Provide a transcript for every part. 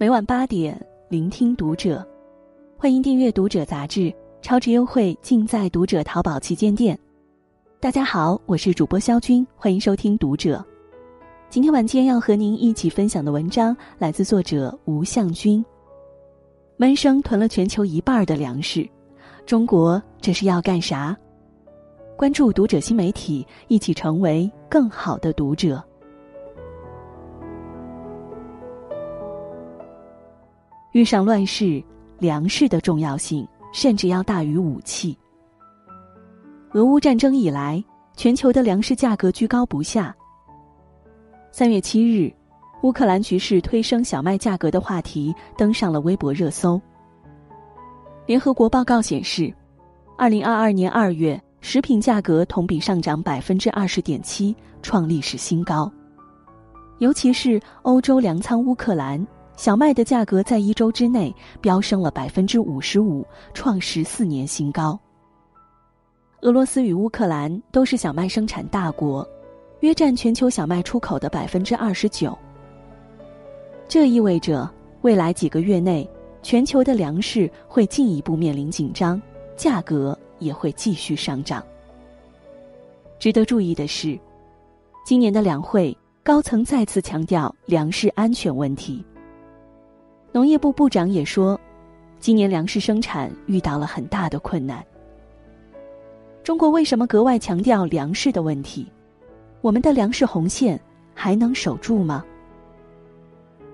每晚八点，聆听读者。欢迎订阅《读者》杂志，超值优惠尽在《读者》淘宝旗舰店。大家好，我是主播肖军，欢迎收听《读者》。今天晚间要和您一起分享的文章来自作者吴向军。闷声囤了全球一半的粮食，中国这是要干啥？关注《读者》新媒体，一起成为更好的读者。遇上乱世，粮食的重要性甚至要大于武器。俄乌战争以来，全球的粮食价格居高不下。三月七日，乌克兰局势推升小麦价格的话题登上了微博热搜。联合国报告显示，二零二二年二月，食品价格同比上涨百分之二十点七，创历史新高。尤其是欧洲粮仓乌克兰。小麦的价格在一周之内飙升了百分之五十五，创十四年新高。俄罗斯与乌克兰都是小麦生产大国，约占全球小麦出口的百分之二十九。这意味着未来几个月内，全球的粮食会进一步面临紧张，价格也会继续上涨。值得注意的是，今年的两会高层再次强调粮食安全问题。农业部部长也说，今年粮食生产遇到了很大的困难。中国为什么格外强调粮食的问题？我们的粮食红线还能守住吗？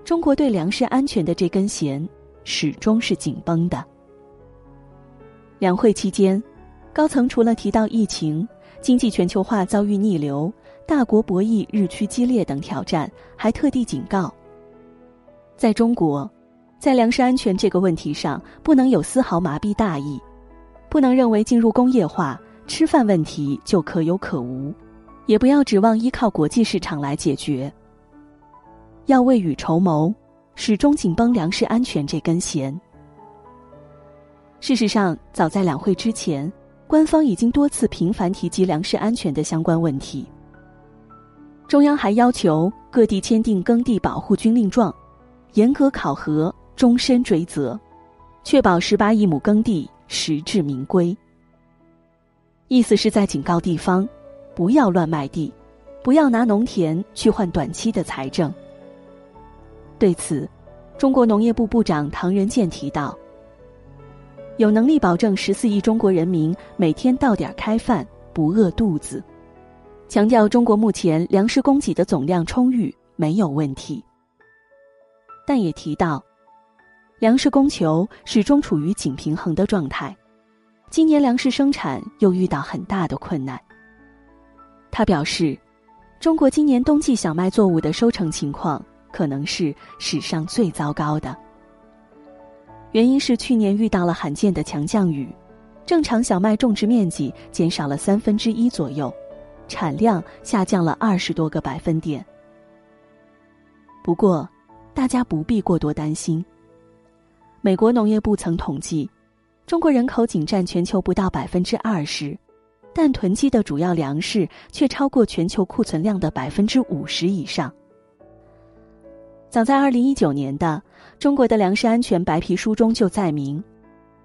中国对粮食安全的这根弦始终是紧绷的。两会期间，高层除了提到疫情、经济全球化遭遇逆流、大国博弈日趋激烈等挑战，还特地警告，在中国。在粮食安全这个问题上，不能有丝毫麻痹大意，不能认为进入工业化，吃饭问题就可有可无，也不要指望依靠国际市场来解决。要未雨绸缪，始终紧绷粮食安全这根弦。事实上，早在两会之前，官方已经多次频繁提及粮食安全的相关问题。中央还要求各地签订耕地保护军令状，严格考核。终身追责，确保十八亿亩耕地实至名归。意思是在警告地方，不要乱卖地，不要拿农田去换短期的财政。对此，中国农业部部长唐仁健提到：“有能力保证十四亿中国人民每天到点开饭，不饿肚子。”强调中国目前粮食供给的总量充裕，没有问题。但也提到。粮食供求始终处于紧平衡的状态，今年粮食生产又遇到很大的困难。他表示，中国今年冬季小麦作物的收成情况可能是史上最糟糕的。原因是去年遇到了罕见的强降雨，正常小麦种植面积减少了三分之一左右，产量下降了二十多个百分点。不过，大家不必过多担心。美国农业部曾统计，中国人口仅占全球不到百分之二十，但囤积的主要粮食却超过全球库存量的百分之五十以上。早在二零一九年的《中国的粮食安全白皮书》中就载明，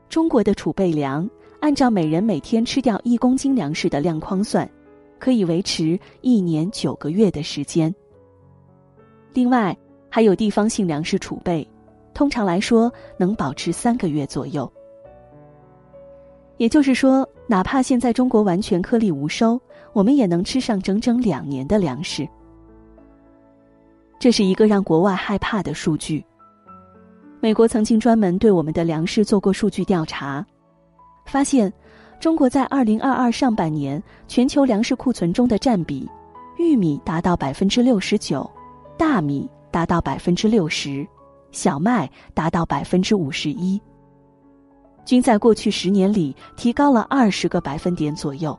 中国的储备粮按照每人每天吃掉一公斤粮食的量框算，可以维持一年九个月的时间。另外，还有地方性粮食储备。通常来说，能保持三个月左右。也就是说，哪怕现在中国完全颗粒无收，我们也能吃上整整两年的粮食。这是一个让国外害怕的数据。美国曾经专门对我们的粮食做过数据调查，发现，中国在二零二二上半年全球粮食库存中的占比，玉米达到百分之六十九，大米达到百分之六十。小麦达到百分之五十一，均在过去十年里提高了二十个百分点左右。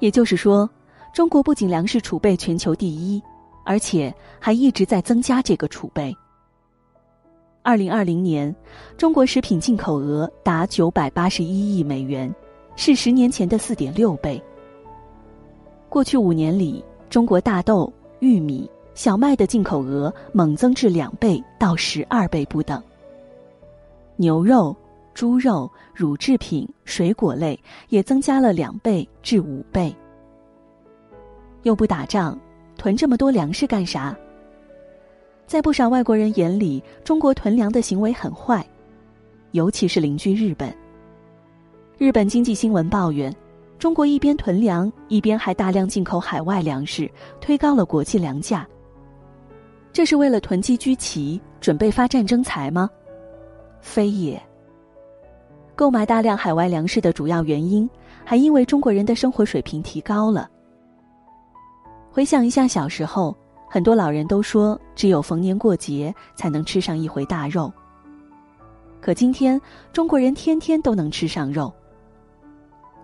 也就是说，中国不仅粮食储备全球第一，而且还一直在增加这个储备。二零二零年，中国食品进口额达九百八十一亿美元，是十年前的四点六倍。过去五年里，中国大豆、玉米。小麦的进口额猛增至两倍到十二倍不等。牛肉、猪肉、乳制品、水果类也增加了两倍至五倍。又不打仗，囤这么多粮食干啥？在不少外国人眼里，中国囤粮的行为很坏，尤其是邻居日本。日本经济新闻抱怨，中国一边囤粮，一边还大量进口海外粮食，推高了国际粮价。这是为了囤积居奇，准备发战争财吗？非也。购买大量海外粮食的主要原因，还因为中国人的生活水平提高了。回想一下小时候，很多老人都说，只有逢年过节才能吃上一回大肉。可今天，中国人天天都能吃上肉。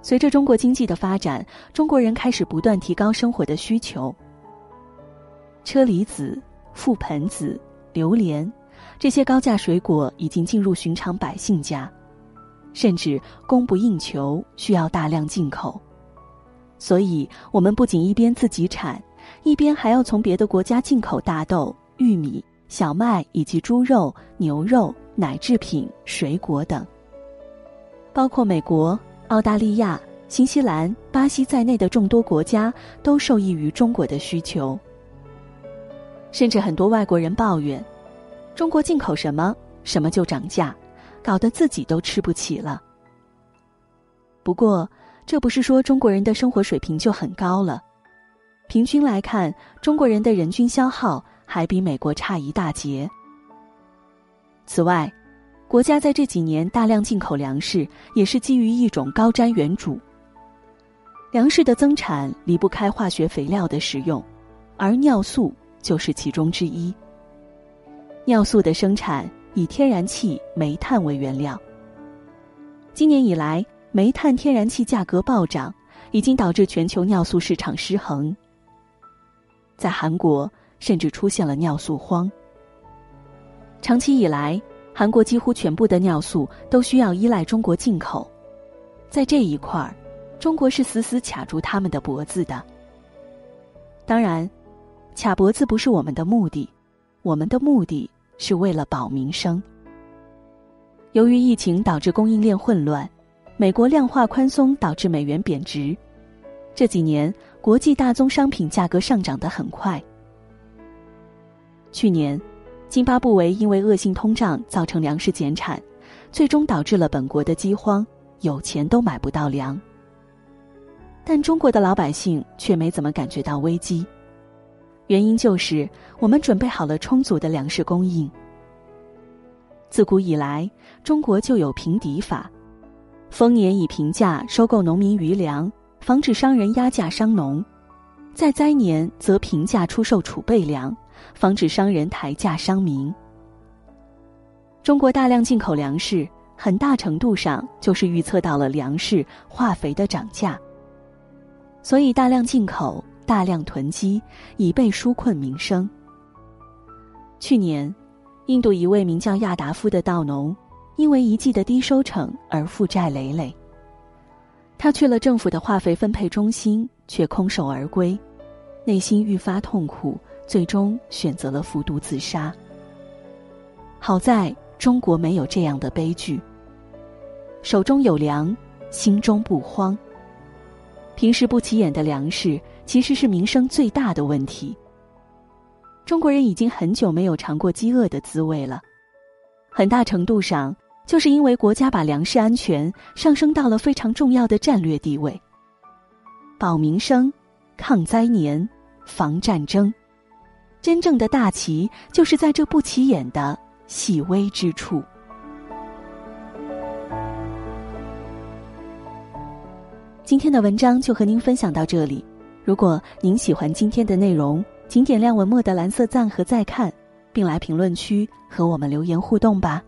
随着中国经济的发展，中国人开始不断提高生活的需求。车厘子、覆盆子、榴莲。这些高价水果已经进入寻常百姓家，甚至供不应求，需要大量进口。所以，我们不仅一边自己产，一边还要从别的国家进口大豆、玉米、小麦以及猪肉、牛肉、奶制品、水果等。包括美国、澳大利亚、新西兰、巴西在内的众多国家都受益于中国的需求。甚至很多外国人抱怨。中国进口什么，什么就涨价，搞得自己都吃不起了。不过，这不是说中国人的生活水平就很高了。平均来看，中国人的人均消耗还比美国差一大截。此外，国家在这几年大量进口粮食，也是基于一种高瞻远瞩。粮食的增产离不开化学肥料的使用，而尿素就是其中之一。尿素的生产以天然气、煤炭为原料。今年以来，煤炭、天然气价格暴涨，已经导致全球尿素市场失衡。在韩国，甚至出现了尿素荒。长期以来，韩国几乎全部的尿素都需要依赖中国进口，在这一块儿，中国是死死卡住他们的脖子的。当然，卡脖子不是我们的目的，我们的目的。是为了保民生。由于疫情导致供应链混乱，美国量化宽松导致美元贬值，这几年国际大宗商品价格上涨得很快。去年，津巴布韦因为恶性通胀造成粮食减产，最终导致了本国的饥荒，有钱都买不到粮。但中国的老百姓却没怎么感觉到危机。原因就是我们准备好了充足的粮食供应。自古以来，中国就有平敌法，丰年以平价收购农民余粮，防止商人压价伤农；在灾年则平价出售储备粮，防止商人抬价伤民。中国大量进口粮食，很大程度上就是预测到了粮食、化肥的涨价，所以大量进口。大量囤积，以备纾困民生。去年，印度一位名叫亚达夫的稻农，因为一季的低收成而负债累累。他去了政府的化肥分配中心，却空手而归，内心愈发痛苦，最终选择了服毒自杀。好在中国没有这样的悲剧，手中有粮，心中不慌。平时不起眼的粮食。其实是民生最大的问题。中国人已经很久没有尝过饥饿的滋味了，很大程度上就是因为国家把粮食安全上升到了非常重要的战略地位。保民生、抗灾年、防战争，真正的大旗就是在这不起眼的细微之处。今天的文章就和您分享到这里。如果您喜欢今天的内容，请点亮文末的蓝色赞和再看，并来评论区和我们留言互动吧。